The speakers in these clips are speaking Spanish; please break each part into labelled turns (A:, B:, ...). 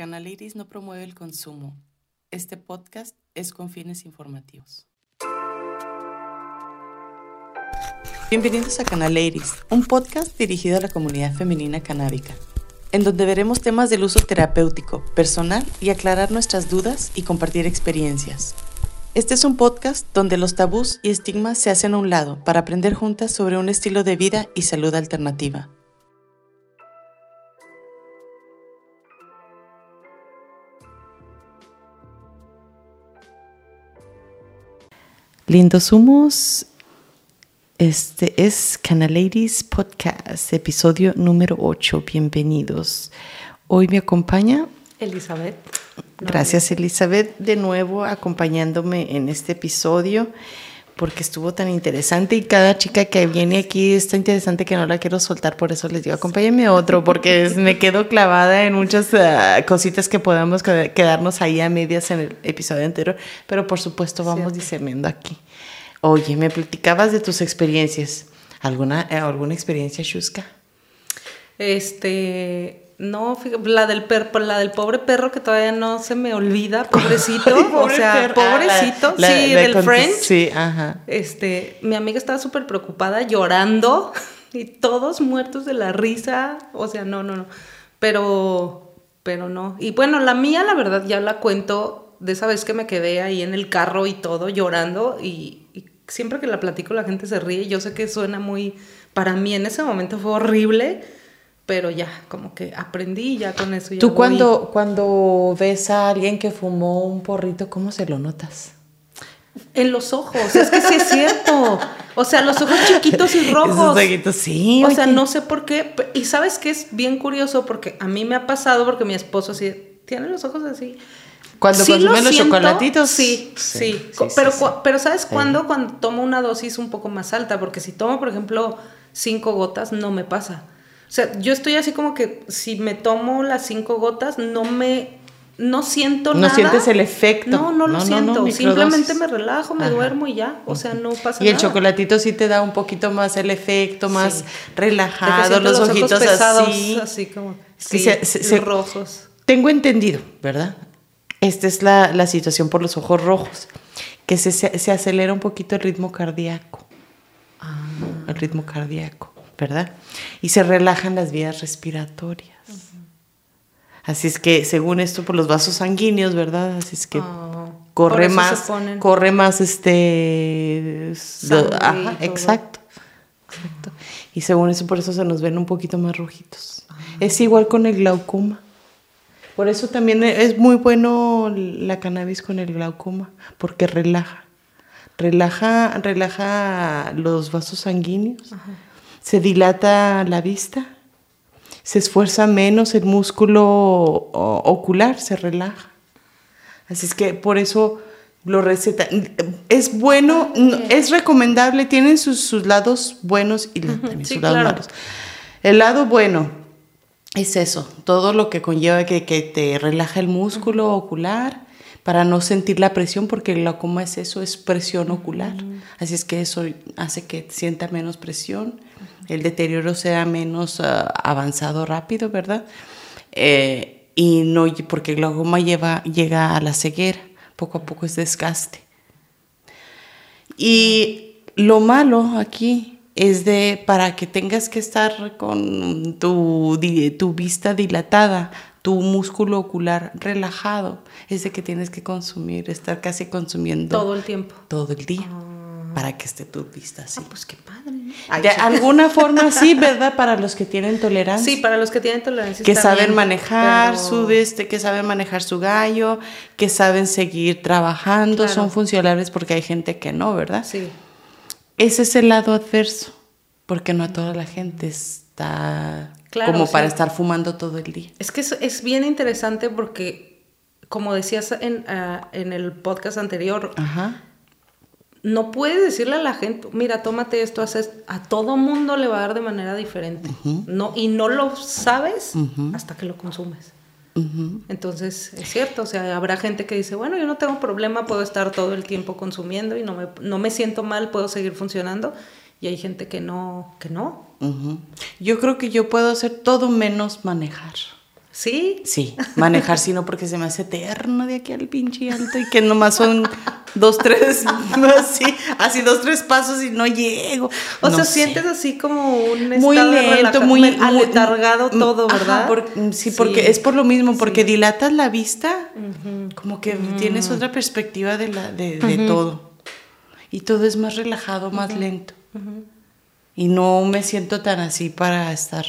A: Canal Iris no promueve el consumo. Este podcast es con fines informativos. Bienvenidos a Canal Iris, un podcast dirigido a la comunidad femenina canábica, en donde veremos temas del uso terapéutico, personal y aclarar nuestras dudas y compartir experiencias. Este es un podcast donde los tabús y estigmas se hacen a un lado para aprender juntas sobre un estilo de vida y salud alternativa. Lindos humos, este es Canaladies Podcast, episodio número 8. Bienvenidos. Hoy me acompaña
B: Elizabeth.
A: Gracias Elizabeth de nuevo acompañándome en este episodio porque estuvo tan interesante y cada chica que viene aquí está interesante que no la quiero soltar, por eso les digo, acompáñenme otro, porque me quedo clavada en muchas ah, cositas que podamos quedarnos ahí a medias en el episodio anterior, pero por supuesto vamos discerniendo aquí. Oye, me platicabas de tus experiencias. ¿Alguna, eh, alguna experiencia, Shuska?
B: Este, no, la del perro, la del pobre perro que todavía no se me olvida, pobrecito, o sea, ah, pobrecito, sí, del French.
A: Sí, ajá.
B: Este, mi amiga estaba súper preocupada, llorando y todos muertos de la risa, o sea, no, no, no. Pero pero no. Y bueno, la mía la verdad ya la cuento de esa vez que me quedé ahí en el carro y todo llorando y, y siempre que la platico la gente se ríe. Yo sé que suena muy para mí en ese momento fue horrible pero ya, como que aprendí ya con eso.
A: ¿Tú cuando, cuando ves a alguien que fumó un porrito, cómo se lo notas?
B: En los ojos, es que sí es cierto. O sea, los ojos chiquitos y rojos.
A: Esos sí.
B: O sea, no sé por qué. Y sabes que es bien curioso porque a mí me ha pasado porque mi esposo así tiene los ojos así.
A: Cuando sí consume los chocolatitos.
B: Sí, sí. pero, pero ¿sabes cuándo? Cuando tomo una dosis un poco más alta. Porque si tomo, por ejemplo, cinco gotas, no me pasa. O sea, yo estoy así como que si me tomo las cinco gotas, no me. No siento nada.
A: No sientes el efecto.
B: No, no lo siento. Simplemente me relajo, me duermo y ya. O sea, no pasa nada.
A: Y el chocolatito sí te da un poquito más el efecto, más relajado, los, ojitos así.
B: Así como. Sí, rojos.
A: Tengo entendido, ¿verdad? Esta es la, la situación por los ojos rojos, que se, se, acelera un poquito el ritmo cardíaco. Ah. El ritmo cardíaco. ¿Verdad? Y se relajan las vías respiratorias. Así es que, según esto, por los vasos sanguíneos, ¿verdad? Así es que ah, corre más, corre más este... Ajá, exacto, exacto. Y según eso, por eso se nos ven un poquito más rojitos. Ah. Es igual con el glaucoma. Por eso también es muy bueno la cannabis con el glaucoma, porque relaja. Relaja, relaja los vasos sanguíneos. Ajá se dilata la vista, se esfuerza menos el músculo ocular, se relaja. Así es que por eso lo receta. Es bueno, es recomendable, tienen sus, lados buenos y sus lados malos. El lado bueno es eso, todo lo que conlleva que, que te relaja el músculo ocular para no sentir la presión, porque el glaucoma es eso, es presión ocular. Así es que eso hace que sienta menos presión el deterioro sea menos ah, avanzado rápido, ¿verdad? Eh, y no, porque el glaucoma lleva, llega a la ceguera, poco a poco es desgaste. Y lo malo aquí es de para que tengas que estar con tu, tu vista dilatada, tu músculo ocular relajado, es de que tienes que consumir, estar casi consumiendo.
B: Todo el tiempo.
A: Todo el día. Ah para que esté tu vista así.
B: Ah, pues qué padre.
A: De alguna forma sí, ¿verdad? Para los que tienen tolerancia.
B: Sí, para los que tienen tolerancia.
A: Que saben manejar su este, que saben manejar su gallo, que saben seguir trabajando, son funcionales porque hay gente que no, ¿verdad?
B: Sí.
A: Ese es el lado adverso, porque no a toda la gente está como para estar fumando todo el día.
B: Es que es, bien interesante porque, como decías en, ah, en el podcast anterior, Ajá no puedes decirle a la gente, mira, tómate esto, haces, a todo mundo le va a dar de manera diferente. no, y no lo sabes hasta que lo consumes. Entonces, es cierto, o sea, habrá gente que dice, bueno, yo no tengo problema, puedo estar todo el tiempo consumiendo y no me, no me siento mal, puedo seguir funcionando. Y hay gente que no, que no.
A: Yo creo que yo puedo hacer todo menos manejar.
B: ¿Sí?
A: Sí, manejar sí no porque se me hace eterno de aquí al pinche alto y que nomás son dos, tres, así, así dos, tres pasos y no llego.
B: O sea, sientes así como un muy lento, muy aletargado todo, ¿verdad?
A: sí, porque es por lo mismo, porque dilatas la vista, como que tienes otra perspectiva de, la, de, todo. Y todo es más relajado, más lento. Y no me siento tan así para estar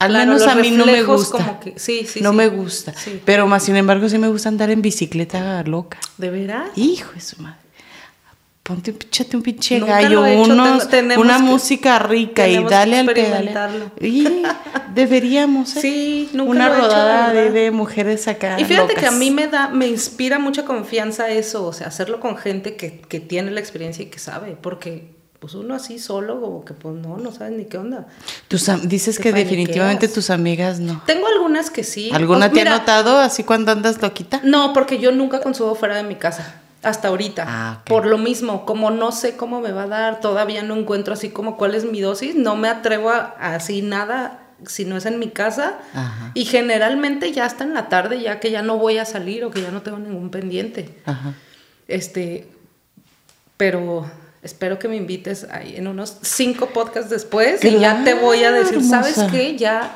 A: al menos a mí no me gusta.
B: sí, sí,
A: no me gusta. Pero más sin embargo sí me gusta andar en bicicleta loca.
B: ¿De veras?
A: Hijo de su madre. Ponte, échate un pinche gallo, unos, una música rica y dale al pedal. Y deberíamos, ¿eh?
B: Sí, nunca
A: Una rodada de, mujeres acá.
B: Y fíjate que a mí me da, me inspira mucha confianza eso, o sea, hacerlo con gente que, que tiene la experiencia y que sabe, porque pues uno así solo, como que pues no, no sabes ni qué onda.
A: dices que definitivamente tus amigas no.
B: Tengo algunas que sí.
A: ¿Alguna te ha notado así cuando andas loquita?
B: No, porque yo nunca consumo fuera de mi casa. Hasta ahorita. Ah, Por lo mismo, como no sé cómo me va a dar, todavía no encuentro así como cuál es mi dosis, no me atrevo a, así nada si no es en mi casa. Y generalmente ya está en la tarde, ya que ya no voy a salir o que ya no tengo ningún pendiente. Ajá. Este, pero Espero que me invites ahí en unos cinco podcasts después y ya te voy a decir, ¿sabes qué? Ya,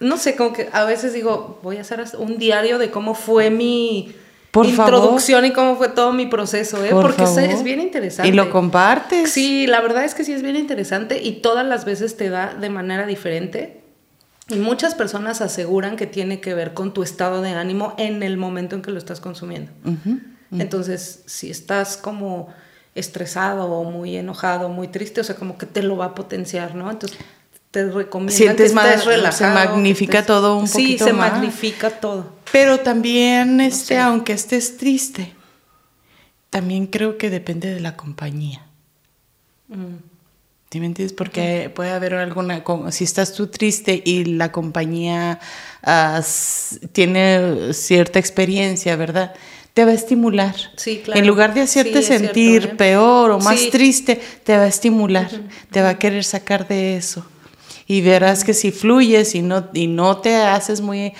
B: no sé, como que a veces digo, voy a hacer un diario de cómo fue mi introducción y cómo fue todo mi proceso, ¿eh? Porque es bien interesante.
A: Y lo compartes.
B: Sí, la verdad es que sí es bien interesante y todas las veces te da de manera diferente. Y muchas personas aseguran que tiene que ver con tu estado de ánimo en el momento en que lo estás consumiendo. Entonces, si estás como estresado o muy enojado, muy triste, o sea, como que te lo va a potenciar, ¿no? Entonces te recomiendo
A: Sientes que estés relajado. Se magnifica todo un poquito
B: Sí, se
A: más.
B: magnifica todo.
A: Pero también, este, aunque estés triste, también creo que depende de la compañía. Mm. ¿Sí me entiendes? Porque puede haber alguna, si estás tú triste y la compañía ah, tiene cierta experiencia, ¿verdad? Te va a estimular.
B: Sí, claro.
A: En lugar de hacerte sentir ¿eh? peor o más triste, te va a estimular, te va a querer sacar de eso. Y verás que si fluyes y no, y no te haces muy,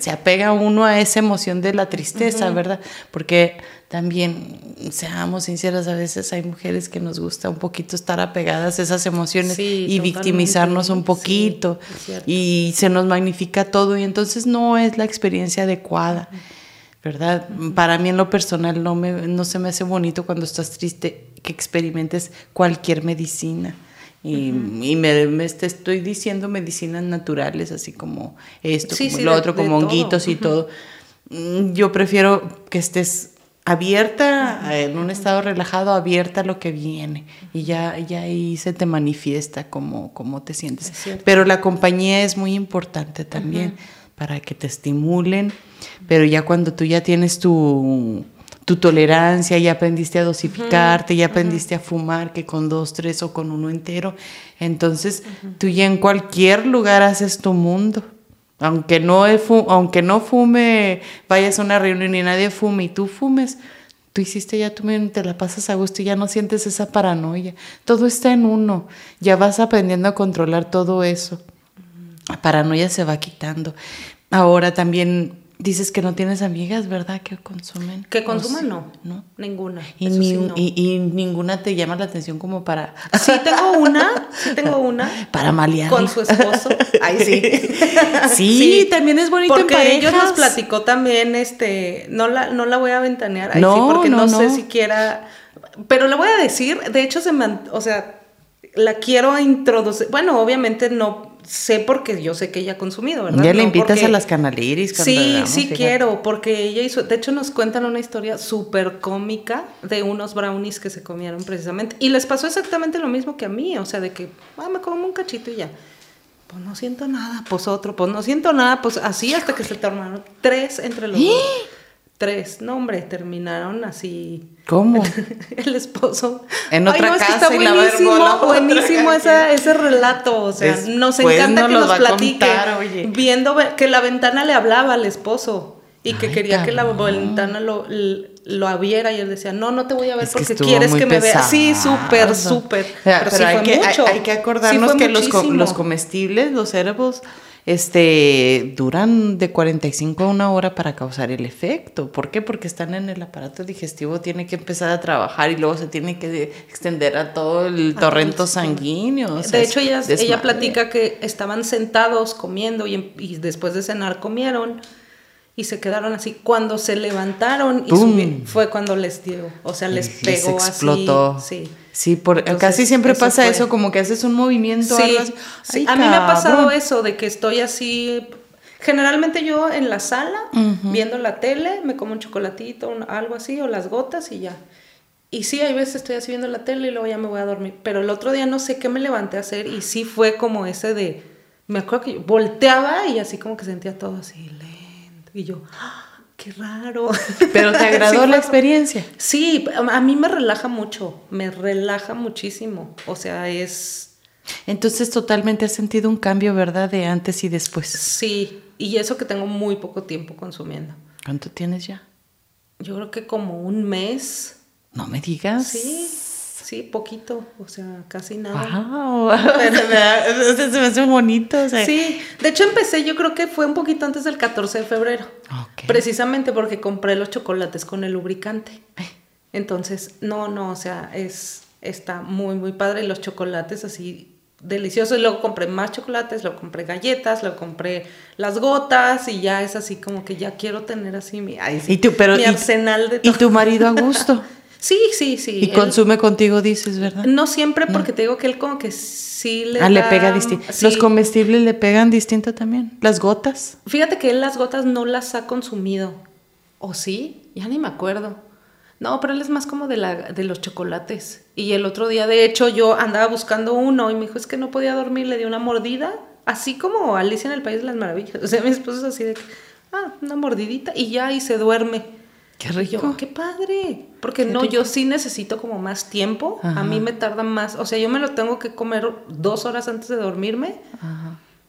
A: se apega uno a esa emoción de la tristeza, ¿verdad? Porque también, seamos sinceras, a veces hay mujeres que nos gusta un poquito estar apegadas a esas emociones y victimizarnos un poquito y se nos magnifica todo y entonces no es la experiencia adecuada. ¿Verdad? Para mí en lo personal no, me, no se me hace bonito cuando estás triste que experimentes cualquier medicina. Y, me, estoy diciendo medicinas naturales, así como esto, como lo otro, como honguitos y todo. Mm, yo prefiero que estés abierta, en un estado relajado, abierta a lo que viene. Y ya, ya ahí se te manifiesta cómo, cómo te sientes. Pero la compañía es muy importante también para que te estimulen, pero ya cuando tú ya tienes tu, tu tolerancia, ya aprendiste a dosificarte, ya aprendiste a fumar, que con dos, tres o con uno entero, entonces tú ya en cualquier lugar haces tu mundo. Aunque no, aunque no fume, vayas a una reunión y nadie fume y tú fumes, tú hiciste ya, tú te la pasas a gusto y ya no sientes esa paranoia. Todo está en uno, ya vas aprendiendo a controlar todo eso. La paranoia se va quitando. Ahora también dices que no tienes amigas, ¿verdad? Que consumen.
B: Que consumen, no. No. Ninguna.
A: Y, y, ninguna te llama la atención como para.
B: Sí, tengo una. Sí, tengo una.
A: Para malear.
B: Con su esposo. Ay,
A: sí. sí. también es bonito
B: Porque ellos nos platicó también, este. No la, no la voy a ventanear. Ay, no, sí, porque no, no sé siquiera. Pero le voy a decir, de hecho, se me. O sea, la quiero introducir. Bueno, obviamente no sé porque yo sé que ella ha consumido, ¿verdad?
A: Ya le invitas a las canaliris.
B: Sí, sí quiero, porque ella hizo, de hecho nos cuentan una historia súper cómica de unos brownies que se comieron precisamente. Y les pasó exactamente lo mismo que a mí, o sea, de que, ah, me como un cachito y ya. Pues no siento nada, pues otro, pues no siento nada, pues así hasta que se tornaron tres entre los dos. Tres, no hombre, terminaron así.
A: ¿Cómo?
B: el esposo.
A: En otra casa.
B: está buenísimo, buenísimo ese relato. O sea, nos encanta que nos platique. viendo que la ventana le hablaba al esposo y que quería que la ventana lo, lo abriera y él decía, no, no te voy a ver porque quieres que me vea. Sí, súper, súper.
A: pero, sí hay, que, mucho. Hay, que acordarnos que los, los comestibles, los herbos este, duran de 45 a una hora para causar el efecto. ¿Por qué? Porque están en el aparato digestivo, tiene que empezar a trabajar y luego se tiene que extender a todo el torrento sanguíneo.
B: de hecho, ella, ella platica que estaban sentados comiendo y, y después de cenar comieron y se quedaron así. Cuando se levantaron y fue cuando les dio, o sea, les pegó explotó. así. Sí.
A: Sí, por, casi siempre pasa eso, como que haces un movimiento.
B: Sí, a mí me ha pasado eso, de que estoy así. Generalmente yo en la sala, viendo la tele, me como un chocolatito, algo así, o las gotas y ya. Y sí, hay veces estoy así viendo la tele y luego ya me voy a dormir. Pero el otro día no sé qué me levanté a hacer y sí fue como ese de. Me acuerdo que yo volteaba y así como que sentía todo así lento. Y yo. ¡ah! Qué raro.
A: Pero te agradó la experiencia.
B: Sí, a mí me relaja mucho, me relaja muchísimo. O sea, es...
A: Entonces totalmente has sentido un cambio, ¿verdad? De antes y después.
B: Sí, y eso que tengo muy poco tiempo consumiendo.
A: ¿Cuánto tienes ya?
B: Yo creo que como un mes.
A: No me digas.
B: Sí. Sí, poquito, o sea, casi nada.
A: Wow. se, me hace bonito.
B: Sí, de hecho empecé, yo creo que fue un poquito antes del 14 de febrero. Precisamente porque compré los chocolates con el lubricante. Entonces, no, no, o sea, es, está muy, muy padre. Los chocolates así deliciosos. Y luego compré más chocolates, luego compré galletas, luego compré las gotas y ya es así como que ya quiero tener así mi, ¿Y pero, mi arsenal de
A: todo. ¿Y tu marido a gusto?
B: Sí, sí, sí.
A: Y consume contigo, dices, ¿verdad?
B: No siempre, porque te digo que él como que sí le.
A: Ah, le pega distinto. ¿Los comestibles le pegan distinto también? ¿Las gotas?
B: Fíjate que él las gotas no las ha consumido. ¿O sí? Ya ni me acuerdo. No, pero él es más como de, la, de los chocolates. Y el otro día, de hecho, yo andaba buscando uno y me dijo, es que no podía dormir, le di una mordida, así como Alicia en el País de las Maravillas. O sea, mi esposo es así de, ah, una mordidita y ya, y se duerme.
A: Qué rico.
B: qué padre. Porque no, yo sí necesito como más tiempo. A mí me tarda más. O sea, yo me lo tengo que comer dos horas antes de dormirme.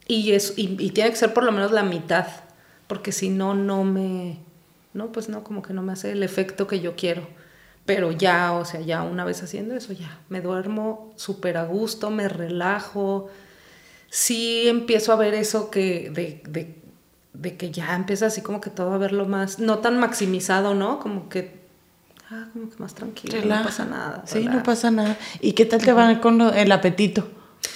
B: Y, es, y, tiene que ser por lo menos la mitad. Porque si no, no me. No, pues no, como que no me hace el efecto que yo quiero. Pero ya, o sea, ya una vez haciendo eso, ya me duermo súper a gusto, me relajo. Sí empiezo a ver eso que de, de de que ya empieza así como que todo a verlo más, no tan maximizado, ¿no? Como que, ah, como que más tranquilo, no pasa nada.
A: Sí, no pasa nada. ¿Y qué tal te va con el apetito?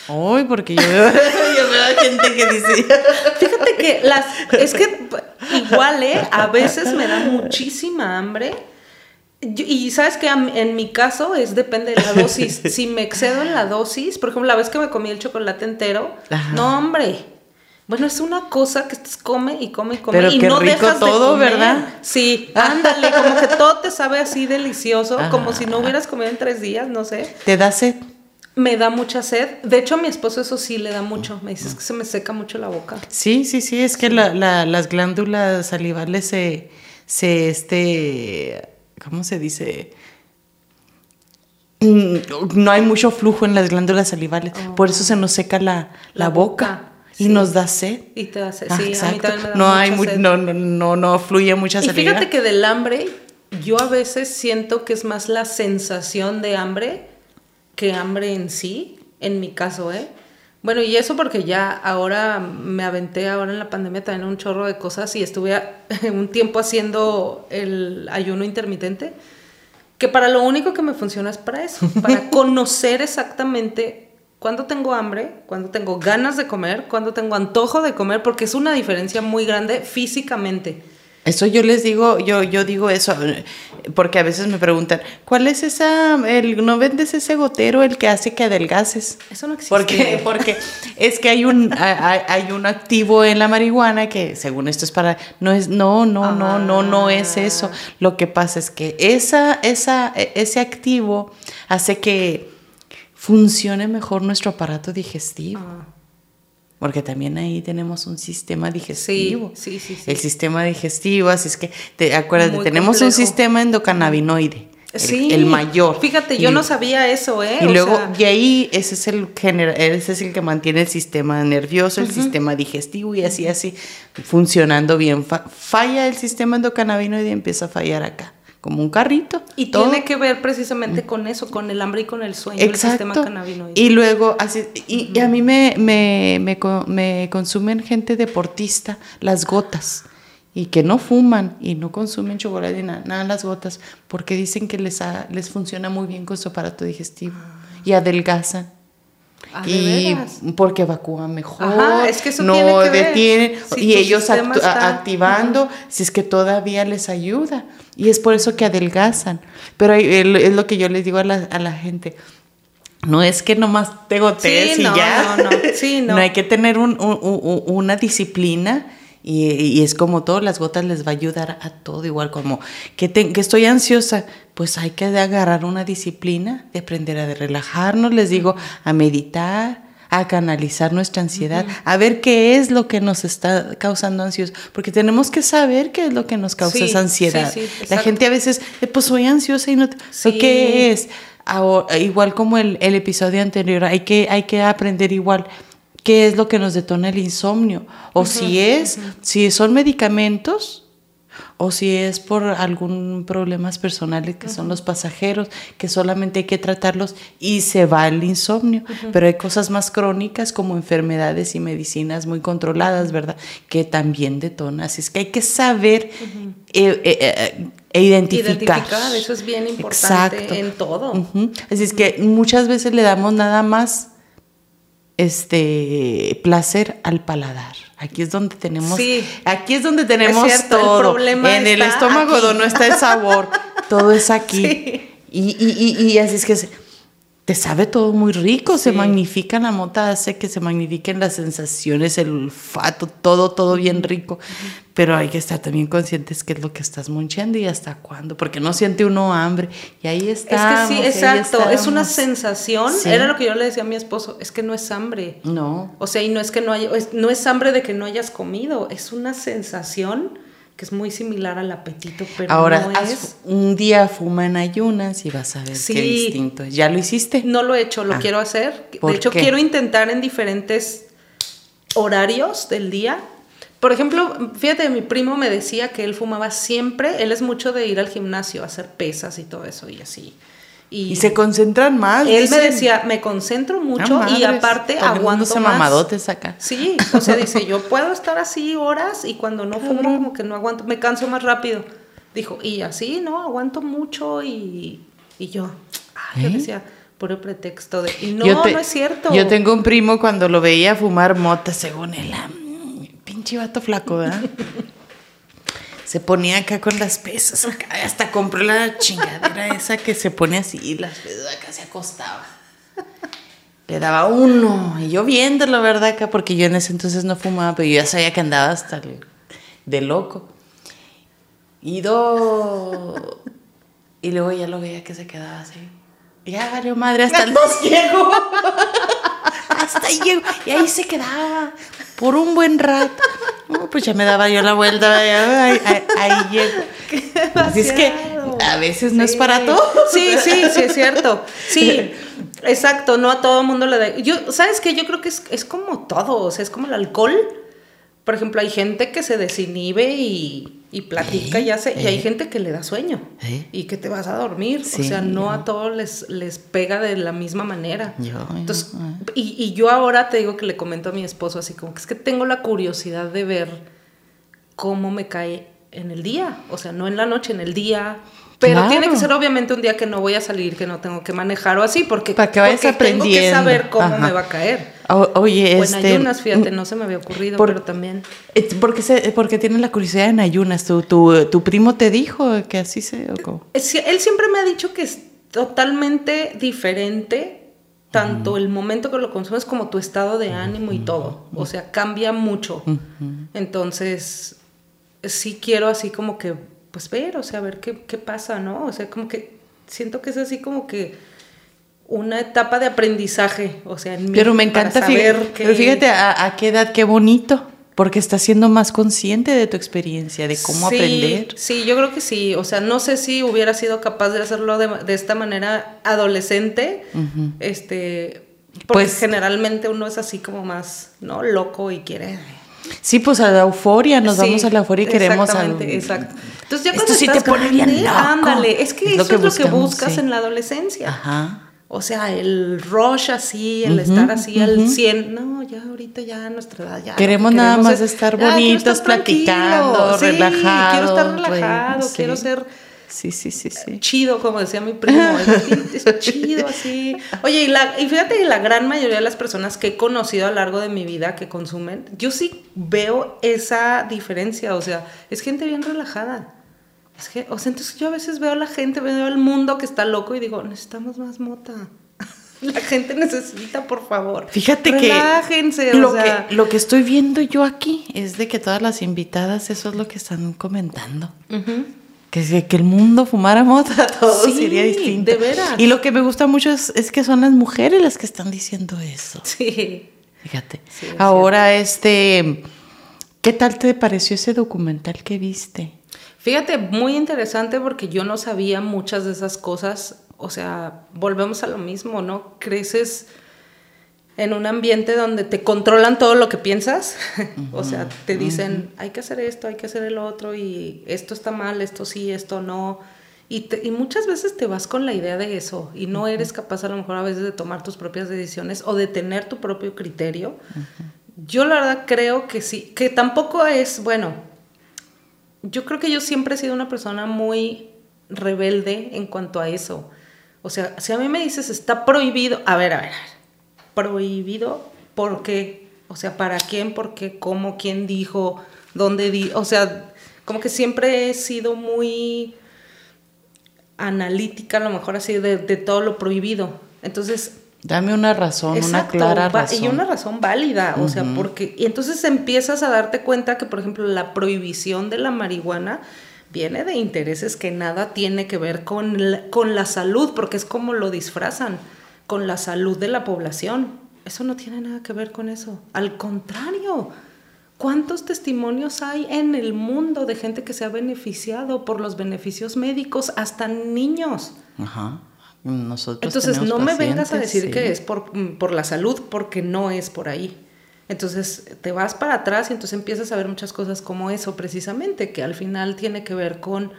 A: Ay, porque yo veo, yo veo gente que dice.
B: Fíjate que las. Es que igual, ¿eh? A veces me da muchísima hambre. Y sabes que en mi caso es depende de la dosis. Si me excedo en la dosis, por ejemplo, la vez que me comí el chocolate entero, no, hombre bueno, es una cosa que come y come y come
A: Pero
B: y
A: no rico dejas todo, de ¿verdad?
B: Sí, ándale, como que todo te sabe así delicioso, como si no hubieras comido en tres días, no sé.
A: ¿Te da sed?
B: Me da mucha sed. De hecho, a mi esposo eso sí le da mucho. Me dices que se me seca mucho la boca.
A: Sí, sí, sí, es que las glándulas salivales se, se, este, ¿cómo se dice? Mm, no hay mucho flujo en las glándulas salivales, por eso se nos seca la, boca. Y nos da sed.
B: Y te da sed, sí, a mí también me da
A: no hay No, no, no, fluye mucha saliva.
B: Y fíjate que del hambre, yo a veces siento que es más la sensación de hambre que hambre en sí, en mi caso, ¿eh? Bueno, y eso porque ya ahora me aventé ahora en la pandemia también un chorro de cosas y estuve un tiempo haciendo el ayuno intermitente, que para lo único que me funciona es para eso, para conocer exactamente cuando tengo hambre, cuando tengo ganas de comer, cuando tengo antojo de comer, porque es una diferencia muy grande físicamente.
A: Eso yo les digo, yo, yo digo eso, porque a veces me preguntan, ¿cuál es esa, el, no vendes ese gotero el que hace que adelgaces?
B: Eso no existe.
A: Porque, porque es que hay un, hay, hay, un activo en la marihuana que según esto es para, no es, no, no, no, no, no es eso. Ah. Lo que pasa es que esa, esa, ese activo hace que funcione mejor nuestro aparato digestivo. Ah. Porque también ahí tenemos un sistema digestivo.
B: Sí, sí, sí.
A: El sistema digestivo, así es que, te, acuérdate, tenemos un sistema endocannabinoide. Sí, el, mayor.
B: Fíjate, yo no sabía eso, ¿eh?
A: Y luego, y ahí ese es el ese es el que mantiene el sistema nervioso, el sistema digestivo y así, así, funcionando bien. falla el sistema endocannabinoide y empieza a fallar acá como un carrito.
B: Y tiene que ver precisamente con eso, con el hambre y con el sueño, el sistema cannabinoide.
A: Y luego, así, y, a mí me, me, me, me consumen gente deportista las gotas y que no fuman y no consumen chocolate ni nada, nada las gotas, porque dicen que les, les funciona muy bien con su aparato digestivo y adelgazan.
B: Ah,
A: y porque evacúan mejor, es que eso no detienen y ellos activando, si es que todavía les ayuda y es por eso que adelgazan. Pero es lo que yo les digo a la, a la gente. No es que nomás te gotees y ya. No, no, sí, no. no hay que tener un, un, una disciplina y, es como todo, las gotas les va a ayudar a todo, igual como que, que estoy ansiosa, pues hay que agarrar una disciplina de aprender a relajarnos, les digo, a meditar, a canalizar nuestra ansiedad, a ver qué es lo que nos está causando ansiosos, porque tenemos que saber qué es lo que nos causa esa ansiedad. La gente a veces, eh, pues soy ansiosa y no, ¿qué es? igual como el, el, episodio anterior, hay que, hay que aprender igual qué es lo que nos detona el insomnio, o si es, si son medicamentos, o si es por algún problemas personales que son los pasajeros, que solamente hay que tratarlos y se va el insomnio. Pero hay cosas más crónicas como enfermedades y medicinas muy controladas, ¿verdad? Que también detonan. Así es que hay que saber eh, eh, eh, identificar.
B: Identificar, eso es bien importante en todo.
A: Así es que muchas veces le damos nada más este placer al paladar. Aquí es donde tenemos, aquí es donde tenemos todo. en el estómago donde no está el sabor, todo es aquí. Y, y, y, así es que te sabe todo muy rico, se magnifica la mota, hace que se magnifiquen las sensaciones, el olfato, todo, todo bien rico. Pero hay que estar también conscientes qué es lo que estás moncheando y hasta cuándo, porque no siente uno hambre. Y ahí está.
B: Es que sí, exacto, es una sensación. Era lo que yo le decía a mi esposo, es que no es hambre.
A: No.
B: O sea, y no es que no haya, no es hambre de que no hayas comido, es una sensación que es muy similar al apetito, pero
A: Ahora, no es... un día fuma en ayunas y vas a ver qué distinto ¿Ya lo hiciste?
B: No lo he hecho, lo ah. quiero hacer. De hecho, quiero intentar en diferentes horarios del día. Por ejemplo, fíjate, mi primo me decía que él fumaba siempre, él es mucho de ir al gimnasio, a hacer pesas y todo eso y así.
A: Y, se concentran más.
B: Él me decía, me concentro mucho y aparte aguanto más.
A: mamadotes acá.
B: Sí, o sea, dice, yo puedo estar así horas y cuando no fumo como que no aguanto, me canso más rápido. Dijo, y así, ¿no? Aguanto mucho y, y yo, yo ¿Eh? decía, puro pretexto de... Y no, no es cierto.
A: Yo tengo un primo cuando lo veía fumar mota, según él, ah, pinche vato flaco, ¿verdad? se ponía acá con las pesas, hasta compró la chingadera esa que se pone así las pesas acá se acostaba. Le daba uno, y yo viéndolo, ¿verdad? Acá, porque yo en ese entonces no fumaba, pero yo ya sabía que andaba hasta de loco. Y dos. Y luego ya lo veía que se quedaba así. Ya valió madre, hasta el dos llego. hasta ahí llego. Y ahí se quedaba por un buen rato pues ya me daba yo la vuelta, ahí, llego. Así es que a veces no es para todo.
B: Sí, sí, sí, es cierto. Sí, exacto, no a todo mundo le da. Yo, ¿sabes qué? Yo creo que es, es como todo, o sea, es como el alcohol. Por ejemplo, hay gente que se desinhibe y, y platica y hace, y hay gente que le da sueño y que te vas a dormir. o sea, no a todos les, les pega de la misma manera. Entonces, y, y, yo ahora te digo que le comento a mi esposo así como que es que tengo la curiosidad de ver cómo me cae en el día. O sea, no en la noche, en el día. Pero tiene que ser obviamente un día que no voy a salir, que no tengo que manejar o así, porque,
A: Para que vayas tengo que
B: saber cómo me va a caer.
A: oye, bueno,
B: este, ayunas, fíjate, no se me había ocurrido, pero también.
A: Porque, se, porque tienes la curiosidad en ayunas. ¿Tu, tu, primo te dijo que así se.? O
B: Él siempre me ha dicho que es totalmente diferente tanto el momento que lo consumes como tu estado de ánimo y todo. O sea, cambia mucho. Entonces, sí quiero así como que pues ver, o sea, ver qué, qué pasa, ¿no? O sea, como que siento que es así como que una etapa de aprendizaje, o sea, en
A: Pero me encanta, fíjate, pero fíjate a, qué edad, qué bonito, porque estás siendo más consciente de tu experiencia, de cómo aprender.
B: Sí, yo creo que sí, o sea, no sé si hubiera sido capaz de hacerlo de, esta manera adolescente, este, porque pues, generalmente uno es así como más, ¿no? Loco y quiere
A: Sí, pues a la euforia, nos vamos a la euforia y queremos
B: algo. Exacto. Entonces ya cuando estás grande, ándale, es que eso es lo que buscas en la adolescencia. Ajá. O sea, el rush así, el estar así al 100. No, ya ahorita ya a nuestra edad ya.
A: Queremos, nada más estar ah, bonitos, platicando, relajados.
B: Quiero estar relajado, quiero ser
A: Sí, sí, sí, sí.
B: Chido, como decía mi primo. Es, chido así. Oye, y, la, y fíjate, la gran mayoría de las personas que he conocido a lo largo de mi vida que consumen, yo sí veo esa diferencia. O sea, es gente bien relajada. O sea, entonces yo a veces veo a la gente, veo al mundo que está loco y digo, necesitamos más mota. La gente necesita, por favor.
A: Fíjate
B: Relájense,
A: que, lo que lo que estoy viendo yo aquí es de que todas las invitadas eso es lo que están comentando. que, que, el mundo fumara mota, todo sería distinto.
B: De veras.
A: Y lo que me gusta mucho es, es, que son las mujeres las que están diciendo eso.
B: Sí.
A: Fíjate. Ahora, este, ¿qué tal te pareció ese documental que viste?
B: Fíjate, muy interesante porque yo no sabía muchas de esas cosas. O sea, volvemos a lo mismo, ¿no? Creces en un ambiente donde te controlan todo lo que piensas. o sea, te dicen, hay que hacer esto, hay que hacer el otro, y esto está mal, esto sí, esto no. Y, y muchas veces te vas con la idea de eso y no eres capaz a lo mejor a veces de tomar tus propias decisiones o de tener tu propio criterio. Yo la verdad creo que sí, que tampoco es, bueno, yo creo que yo siempre he sido una persona muy rebelde en cuanto a eso. O sea, si a mí me dices está prohibido, a ver, a ver, prohibido, ¿por qué? O sea, ¿para quién? ¿Por qué? ¿Cómo? ¿Quién dijo? ¿Dónde di? O sea, como que siempre he sido muy analítica, a lo mejor así, de, de todo lo prohibido. Entonces,
A: Dame una razón, una clara razón.
B: Y una razón válida, o sea, porque... Y entonces empiezas a darte cuenta que, por ejemplo, la prohibición de la marihuana viene de intereses que nada tiene que ver con la, con la salud, porque es como lo disfrazan, con la salud de la población. Eso no tiene nada que ver con eso. Al contrario, ¿cuántos testimonios hay en el mundo de gente que se ha beneficiado por los beneficios médicos, hasta niños?
A: Ajá.
B: Entonces no me vengas a decir que es por, mm, por, la salud porque no es por ahí. Entonces te vas para atrás y entonces empiezas a ver muchas cosas como eso precisamente, que al final tiene que ver con,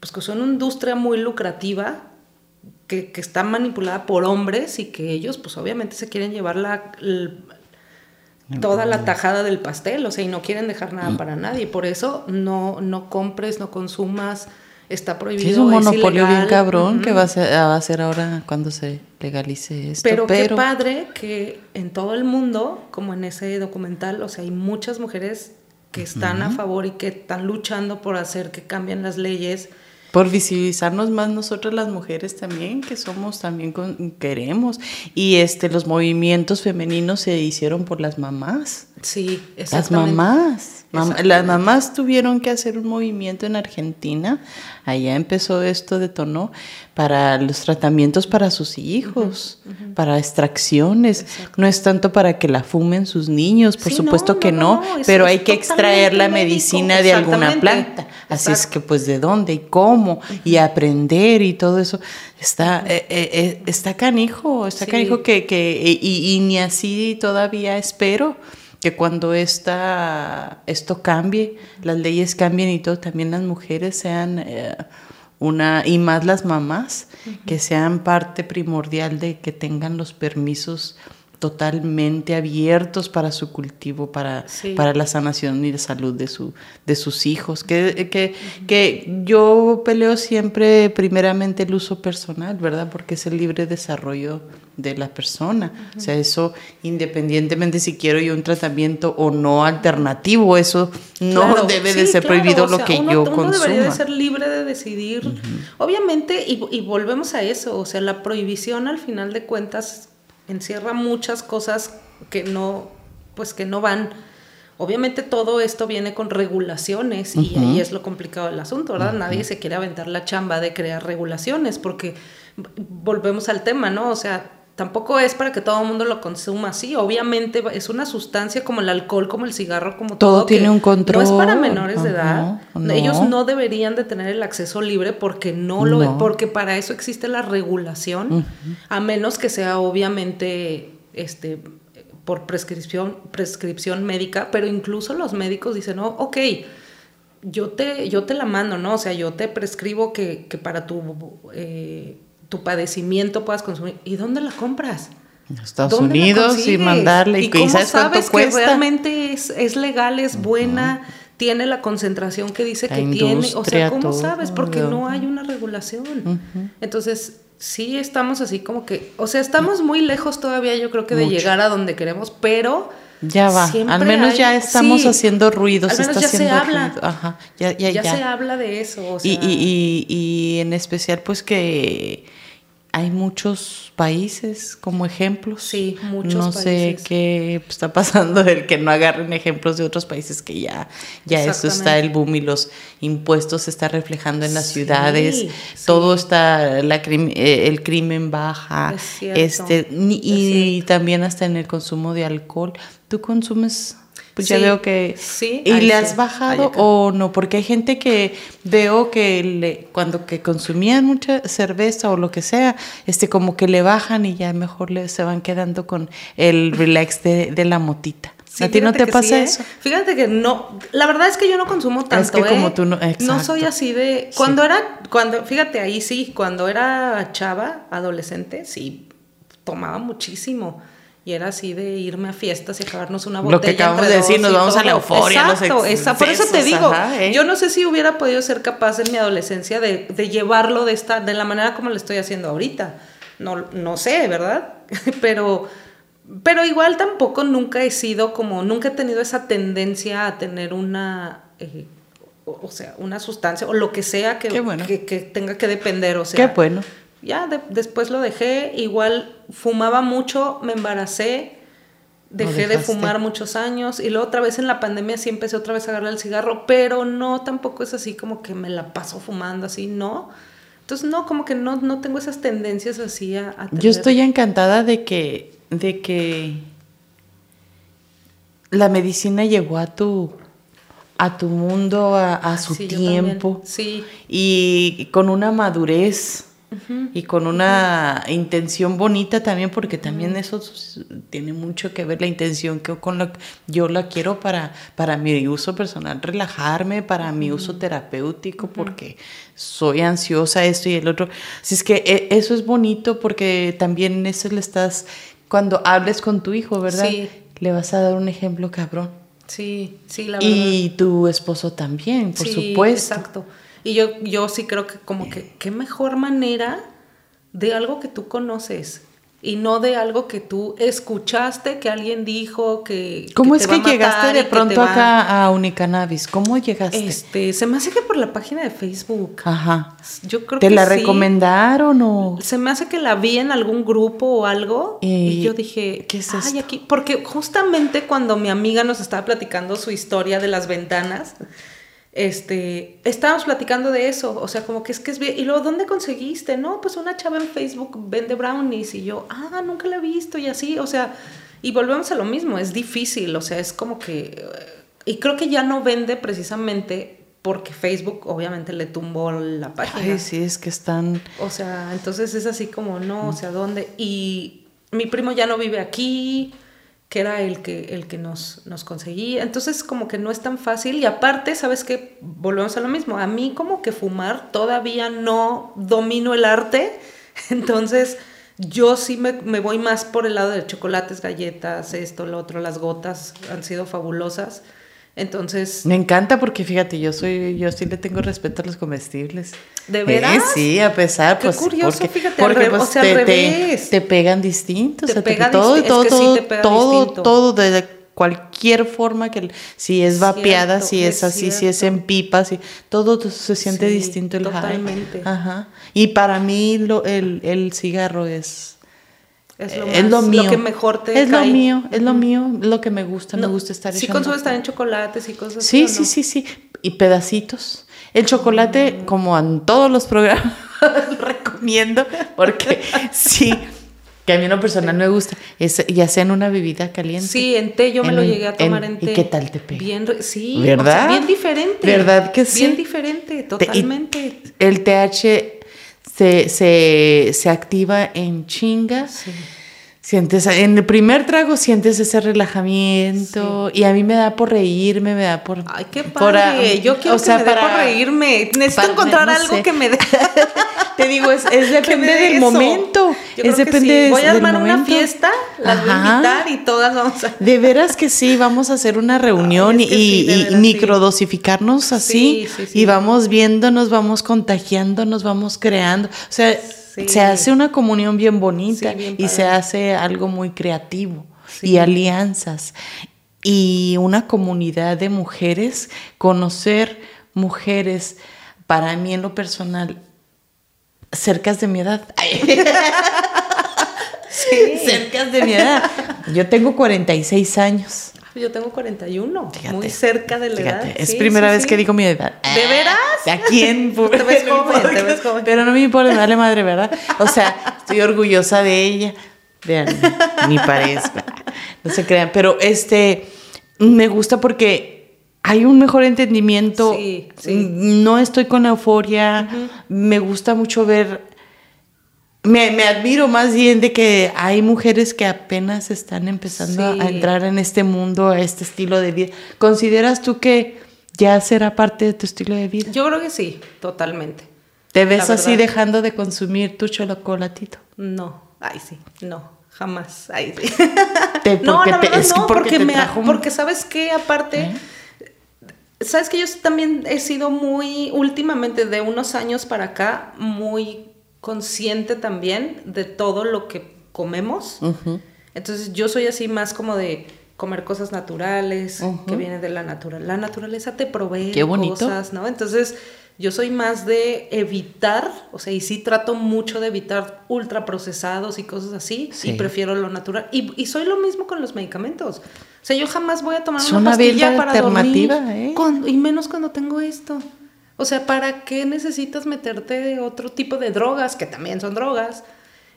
B: pues que son una industria muy lucrativa, que, que está manipulada por hombres y que ellos pues obviamente se quieren llevar la, toda la tajada del pastel, o sea, y no quieren dejar nada mm. para nadie. Por eso no, no compres, no consumas está prohibido.
A: es un monopolio bien cabrón que va a, ser, va a ser ahora cuando se legalice esto.
B: Pero, qué padre que en todo el mundo, como en ese documental, o sea, hay muchas mujeres que están a favor y que están luchando por hacer que cambien las leyes
A: por visibilizarnos más nosotras las mujeres también, que somos también queremos. Y este los movimientos femeninos se hicieron por las mamás.
B: Sí,
A: exactamente. Las mamás. las mamás tuvieron que hacer un movimiento en Argentina. Allá empezó esto, detonó para los tratamientos para sus hijos, para extracciones. No es tanto para que la fumen sus niños, por supuesto que no, pero hay que extraer la medicina de alguna planta. Así es que pues de dónde y cómo y aprender y todo eso. Está, eh, eh, eh, está canijo, está canijo que, que y, ni así todavía espero que cuando esta, esto cambie, las leyes cambien y todo, también las mujeres sean una, y más las mamás, que sean parte primordial de que tengan los permisos totalmente abiertos para su cultivo, para, para la sanación y la salud de, su, de sus hijos. Que, que, que, yo peleo siempre primeramente el uso personal, ¿verdad? Porque es el libre desarrollo de la persona. O sea, eso independientemente si quiero yo un tratamiento o no alternativo, eso no debe de ser prohibido lo que yo uno debería
B: de ser libre de decidir. Obviamente, y, y volvemos a eso, o sea, la prohibición al final de cuentas encierra muchas cosas que no, pues que no van. Obviamente todo esto viene con regulaciones y ahí es lo complicado del asunto, ¿verdad? Nadie se quiere aventar la chamba de crear regulaciones porque volvemos al tema, ¿no? O sea, tampoco es para que todo el mundo lo consuma así. Obviamente es una sustancia como el alcohol, como el cigarro, como todo.
A: Todo tiene un control.
B: No es para menores de edad. Ellos no deberían de tener el acceso libre porque no lo, porque para eso existe la regulación, a menos que sea obviamente este por prescripción, prescripción médica, pero incluso los médicos dicen, oh, ok, yo te, yo te la mando, ¿no? O sea, yo te prescribo que, que para tu, eh, tu padecimiento puedas consumir. ¿Y dónde la compras?
A: En Estados Unidos y mandarle.
B: ¿Y, cómo sabes, que realmente es, es legal, es buena? tiene la concentración que dice que tiene. O sea, ¿cómo sabes? Porque no hay una regulación. Entonces, sí estamos así como que, o sea, estamos muy lejos todavía, yo creo que de llegar a donde queremos, pero
A: ya va, al menos ya estamos haciendo ruido,
B: se
A: está
B: ya
A: haciendo
B: se habla.
A: Ajá, ya, ya,
B: ya, se habla de eso.
A: y, y, y, en especial, pues que hay muchos países como ejemplos.
B: Sí, muchos
A: No sé qué está pasando el que no agarren ejemplos de otros países que ya, ya eso está el boom y los impuestos se está reflejando en las ciudades. Todo está, la, eh, el crimen baja. este y, también hasta en el consumo de alcohol. ¿Tú consumes pues ya veo que...
B: Sí.
A: ¿Y le has bajado o no? Porque hay gente que veo que le, cuando que consumían mucha cerveza o lo que sea, este como que le bajan y ya mejor le, se van quedando con el relax de, la motita. ¿A ti no te pasa ¿eh? eso?
B: Fíjate que no, la verdad es que yo no consumo tanto. Es que como ¿eh? tú no, no soy así de. Cuando era, cuando, fíjate ahí sí, cuando era chava, adolescente, sí, tomaba muchísimo. Y era así de irme a fiestas y acabarnos una botella.
A: Lo que acabamos de decir, nos vamos a la euforia.
B: Exacto, por eso te digo, ¿eh? yo no sé si hubiera podido ser capaz en mi adolescencia de, de, llevarlo de esta, de la manera como lo estoy haciendo ahorita. No, no sé, ¿verdad? pero, pero igual tampoco nunca he sido como, nunca he tenido esa tendencia a tener una, eh, o, sea, una sustancia o lo que sea que, que, que, tenga que depender. O sea,
A: Qué bueno
B: ya después lo dejé, igual fumaba mucho, me embaracé, dejé de fumar muchos años y luego otra vez en la pandemia sí empecé otra vez a agarrar el cigarro, pero no tampoco es así como que me la paso fumando así, no. Entonces no, como que no, no tengo esas tendencias así a,
A: Yo estoy encantada de que, de que la medicina llegó a tu a tu mundo a, su tiempo
B: sí.
A: y con una madurez y con una intención bonita también, porque también eso tiene mucho que ver la intención que con la yo la quiero para, para mi uso personal, relajarme, para mi uso terapéutico, porque soy ansiosa, esto y el otro. Así es que e, eso es bonito porque también eso le estás, cuando hables con tu hijo, ¿verdad? Le vas a dar un ejemplo cabrón.
B: Sí, sí, la verdad.
A: Y tu esposo también, por sí, supuesto.
B: Exacto. Y yo, yo sí creo que como que qué mejor manera de algo que tú conoces y no de algo que tú escuchaste, que alguien dijo, que...
A: ¿Cómo es que llegaste de pronto acá a Unicannabis? ¿Cómo llegaste?
B: Este, se me hace que por la página de Facebook.
A: Ajá.
B: Yo creo
A: ¿Te la recomendaron o...?
B: Se me hace que la vi en algún grupo o algo y, yo dije, ¿qué es Ay, aquí? Porque justamente cuando mi amiga nos estaba platicando su historia de las ventanas este, estábamos platicando de eso, o sea, como que es que es bien, y luego, ¿dónde conseguiste? No, pues una chava en Facebook vende brownies, y yo, ah, nunca la he visto, y así, o sea, y volvemos a lo mismo, es difícil, o sea, es como que, y creo que ya no vende precisamente porque Facebook obviamente le tumbó la página.
A: Ay, sí, es que están...
B: O sea, entonces es así como, no, o sea, ¿dónde? Y mi primo ya no vive aquí, que era el que, el que nos, nos conseguía. Entonces como que no es tan fácil y aparte, ¿sabes qué? Volvemos a lo mismo. A mí como que fumar todavía no domino el arte, entonces yo sí me, me voy más por el lado de chocolates, galletas, esto, lo otro, las gotas han sido fabulosas. Entonces.
A: Me encanta porque fíjate, yo soy, yo sí le tengo respeto a los comestibles.
B: ¿De veras?
A: sí, a pesar,
B: Qué
A: pues.
B: curioso,
A: porque,
B: fíjate,
A: porque
B: pues,
A: te, te, te, pegan distintos.
B: Te
A: o sea,
B: pega
A: todo, todo, todo,
B: sí te
A: todo,
B: distinto.
A: todo, de cualquier forma que si es vapeada,
B: Cierto,
A: si es,
B: es
A: así, si es en pipa, si todo se siente
B: Sí,
A: distinto el high.
B: totalmente.
A: Ajá. Y para mí lo, el, el cigarro es
B: Es lo,
A: es lo mío.
B: que mejor te
A: Es lo mío, es lo mío, lo que me gusta, me gusta estar
B: Sí consumes también chocolates y cosas
A: Sí,
B: así. ¿o
A: sí,
B: no?
A: sí, sí. Y pedacitos. El chocolate, como en todos los programas, recomiendo, porque sí, que a mí en lo personal me gusta, es, ya sea en una bebida caliente.
B: Sí, en té yo me lo llegué a tomar en,
A: en-
B: té.
A: ¿y qué tal te pega?
B: Bien, sí,
A: ¿Verdad?
B: o sea, bien diferente.
A: ¿Verdad que sí?
B: Bien diferente,
A: Te-
B: totalmente.
A: el TH se, se, se activa en chinga.
B: Sí.
A: Sientes, en el primer trago sientes ese relajamiento y a mí me da por reírme, me da por...
B: Ay, qué padre. Yo quiero que me dé por reírme. Necesito encontrar algo que me dé...
A: Te digo, es, depende del momento. es depende
B: Voy a armar una fiesta, las voy a invitar y todas vamos a...
A: De veras que sí, vamos a hacer una reunión y, y, microdosificarnos así y vamos viéndonos, vamos contagiándonos, vamos creando. O sea se hace una comunión bien bonita y se hace algo muy creativo y alianzas y una comunidad de mujeres, conocer mujeres, para mí en lo personal, cercas de mi edad. sí. Cercas de mi edad. Yo tengo 46 años.
B: Yo tengo 41, muy cerca de la edad.
A: Es primera vez que digo mi edad.
B: ¿De veras?
A: ¿A quién?
B: te ves joven, te ves joven.
A: Pero no me importa, dale madre, ¿verdad? O sea, estoy orgullosa de ella. Vean, ni parezco. No se crean. Pero este, me gusta porque hay un mejor entendimiento. Sí, sí. No estoy con euforia. Me gusta mucho ver me, admiro más bien de que hay mujeres que apenas están empezando a entrar en este mundo, a este estilo de vida. ¿Consideras tú que ya será parte de tu estilo de vida?
B: Yo creo que sí, totalmente.
A: ¿Te ves así dejando de consumir tu chocolatito?
B: No, ay sí, no, jamás. Ay, sí. no, la verdad no, porque, me, porque sabes que aparte... ¿Eh? Sabes que yo también he sido muy, últimamente, de unos años para acá, muy consciente también de todo lo que comemos. Entonces yo soy así más como de comer cosas naturales, que vienen de la naturaleza. La naturaleza te provee cosas, ¿no? Entonces yo soy más de evitar, o sea, y sí trato mucho de evitar ultraprocesados y cosas así, y prefiero lo natural. Y, soy lo mismo con los medicamentos. O sea, yo jamás voy a tomar una, pastilla para dormir, ¿eh? y menos cuando tengo esto. O sea, ¿para qué necesitas meterte otro tipo de drogas, que también son drogas?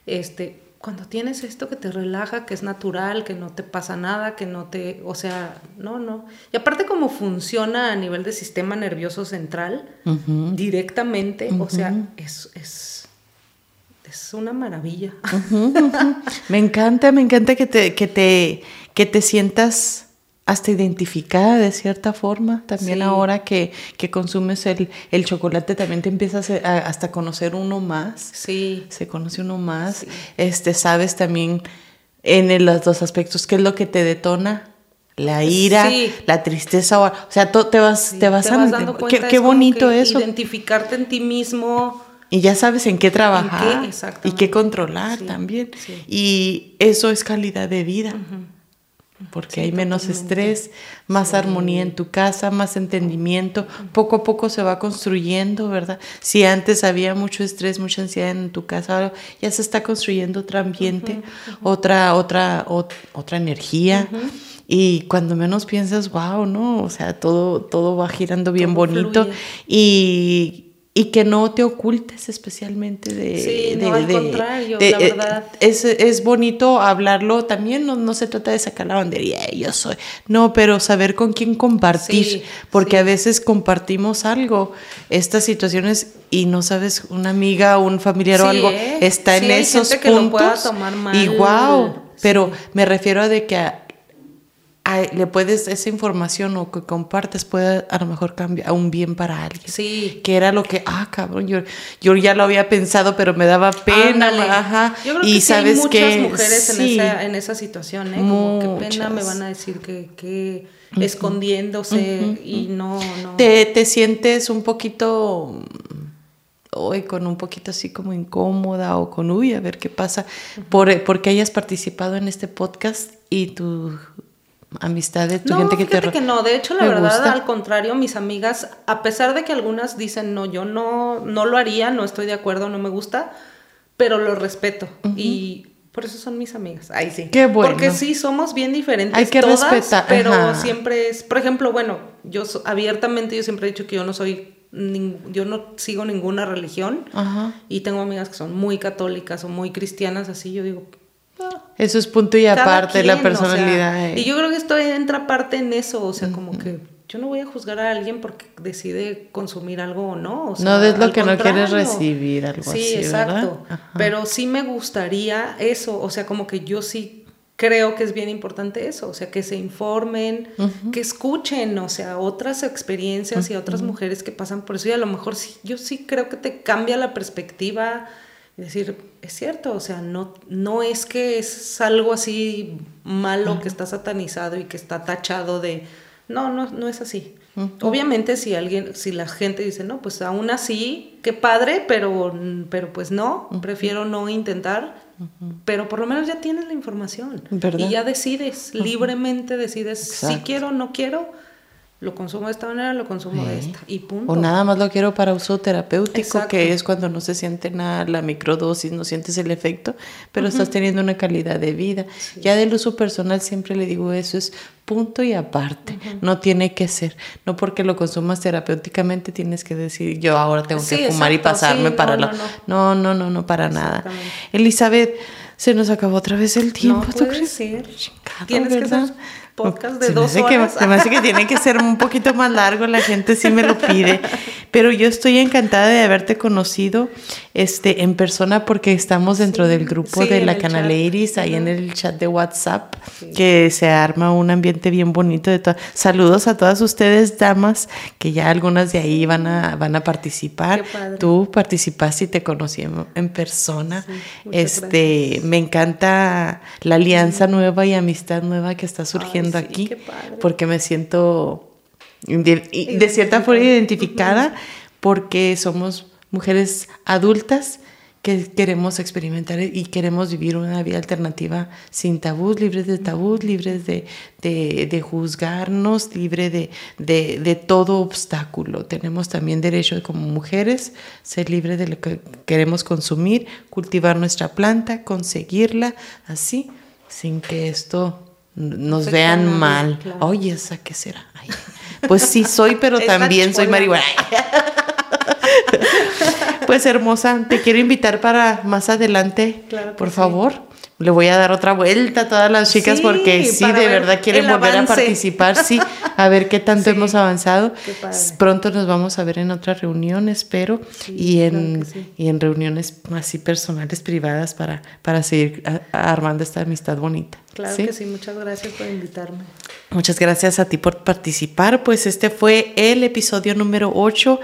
B: Este, cuando tienes esto que te relaja, que es natural, que no te pasa nada, que no te, o sea, no, no. Y aparte como funciona a nivel de sistema nervioso central, directamente, o sea, es, es, es una maravilla.
A: me encanta, me encanta que te, que te, que te sientas hasta identificada de cierta forma. También ahora que, consumes el, chocolate, también te empiezas a, hasta conocer uno más.
B: Sí.
A: Se conoce uno más. Este, sabes también en los dos aspectos qué es lo que te detona. La ira, la tristeza, o sea, te vas, te vas,
B: dando
A: cuenta. Qué, bonito eso.
B: Identificarte en ti mismo.
A: Y ya sabes en qué trabajar y qué controlar también. Y eso es calidad de vida porque hay menos estrés, más armonía en tu casa, más entendimiento, poco a poco se va construyendo, ¿verdad? Si antes había mucho estrés, mucha ansiedad en tu casa, ahora ya se está construyendo otro ambiente, otra, otra, otra energía. Y cuando menos piensas, wow, ¿no? O sea, todo, todo va girando bien bonito. Y y que no te ocultes especialmente de...
B: Sí, no, al contrario, la eh, verdad.
A: Es, es, bonito hablarlo también, no, no, se trata de sacar la bandería, yo soy, no, pero saber con quién compartir, porque a veces compartimos algo, estas situaciones y no sabes, una amiga, un familiar o algo ¿eh? está en esos puntos
B: tomar mal.
A: y wow, pero me refiero a de que le puedes, esa información o que compartes puede a lo mejor cambiar un bien para alguien.
B: Sí.
A: Que era lo que, ah, cabrón, yo, yo ya lo había pensado, pero me daba pena. Ajá.
B: Yo creo y que sabes hay muchas mujeres en, esa, en esa situación, ¿eh? Como qué pena me van a decir que, que escondiéndose y no, no.
A: Te, te sientes un poquito hoy con un poquito así como incómoda o con uy, a ver qué pasa, por, porque hayas participado en este podcast y tu amistad de tu gente que te
B: que no, de hecho la verdad al contrario, mis amigas, a pesar de que algunas dicen, "No, yo no no lo haría, no estoy de acuerdo, no me gusta", pero lo respeto y por eso son mis amigas. Ahí sí.
A: Qué bueno.
B: Porque sí somos bien diferentes
A: Hay que
B: todas,
A: respetar,
B: pero siempre es, por ejemplo, bueno, yo abiertamente yo siempre he dicho que yo no soy yo no sigo ninguna religión y tengo amigas que son muy católicas o muy cristianas así yo digo
A: eso es punto y aparte, la personalidad.
B: y yo creo que esto entra parte en eso, o sea, como que yo no voy a juzgar a alguien porque decide consumir algo o no.
A: no es lo que no quieres recibir, algo
B: sí,
A: así.
B: exacto. Pero sí me gustaría eso, o sea, como que yo sí creo que es bien importante eso, o sea, que se informen, que escuchen, o sea, otras experiencias y otras mujeres que pasan por eso y a lo mejor sí, yo sí creo que te cambia la perspectiva y decir, es cierto, o sea, no, no es que es algo así malo que está satanizado y que está tachado de no, no, no es así. Obviamente si alguien, si la gente dice, no, pues aún así, qué padre, pero, pero pues no, prefiero no intentar, pero por lo menos ya tienes la información. Y ya decides, libremente decides si quiero o no quiero lo consumo de esta manera, lo consumo de esta y punto.
A: O nada más lo quiero para uso terapéutico, que es cuando no se siente nada la microdosis, no sientes el efecto, pero estás teniendo una calidad de vida. Ya del uso personal siempre le digo eso, es punto y aparte, no tiene que ser, no porque lo consumas terapéuticamente tienes que decir yo ahora tengo que fumar y pasarme para la... No, no, no, no, para nada. Elizabeth, se nos acabó otra vez el tiempo.
B: No puede ser. Tienes que ser podcast de dos
A: horas. Que, se me hace que tiene que ser un poquito más largo, la gente sí me lo pide. Pero yo estoy encantada de haberte conocido este, en persona porque estamos dentro del grupo de la Canaleris, ahí en el chat de WhatsApp, que se arma un ambiente bien bonito. De Saludos a todas ustedes, damas, que ya algunas de ahí van a, van a participar. Tú participaste y te conocí en, persona. este, me encanta la alianza nueva y amistad nueva que está surgiendo aquí porque me siento de, cierta forma identificada porque somos mujeres adultas que queremos experimentar y queremos vivir una vida alternativa sin tabús, libres de tabús, libres de, de, juzgarnos, libre de, de, todo obstáculo. Tenemos también derecho como mujeres ser libres de lo que queremos consumir, cultivar nuestra planta, conseguirla, así, sin que esto nos vean mal. Oye, ¿esa qué será? pues sí soy, pero también soy marihuana. pues hermosa, te quiero invitar para más adelante, por favor. Le voy a dar otra vuelta a todas las chicas porque sí, de verdad quieren volver a participar, sí, a ver qué tanto hemos avanzado. Pronto nos vamos a ver en otra reunión, espero, y, en, y en reuniones así personales, privadas, para, para seguir armando esta amistad bonita.
B: Claro que sí, muchas gracias por invitarme.
A: Muchas gracias a ti por participar, pues este fue el episodio número 8.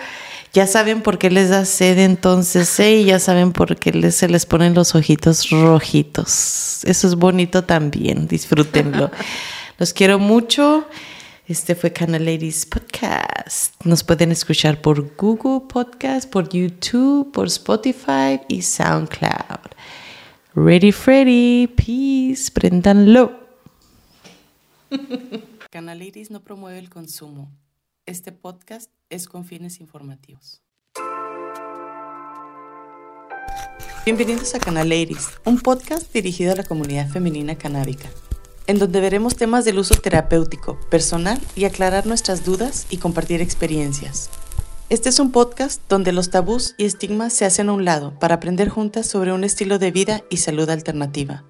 A: Ya saben por qué les da sed entonces, ¿eh? Y ya saben por qué se les ponen los ojitos rojitos. Eso es bonito también, disfrútenlo. Los quiero mucho. Este fue Canal Ladies Podcast. Nos pueden escuchar por Google Podcast, por YouTube, por Spotify y SoundCloud. Ready Freddy, peace, prendanlo. Canal Ladies no promueve el consumo. Este podcast es con fines informativos. Bienvenidos a Canal Ladies, un podcast dirigido a la comunidad femenina canábica, en donde veremos temas del uso terapéutico, personal y aclarar nuestras dudas y compartir experiencias. Este es un podcast donde los tabús y estigmas se hacen a un lado para aprender juntas sobre un estilo de vida y salud alternativa.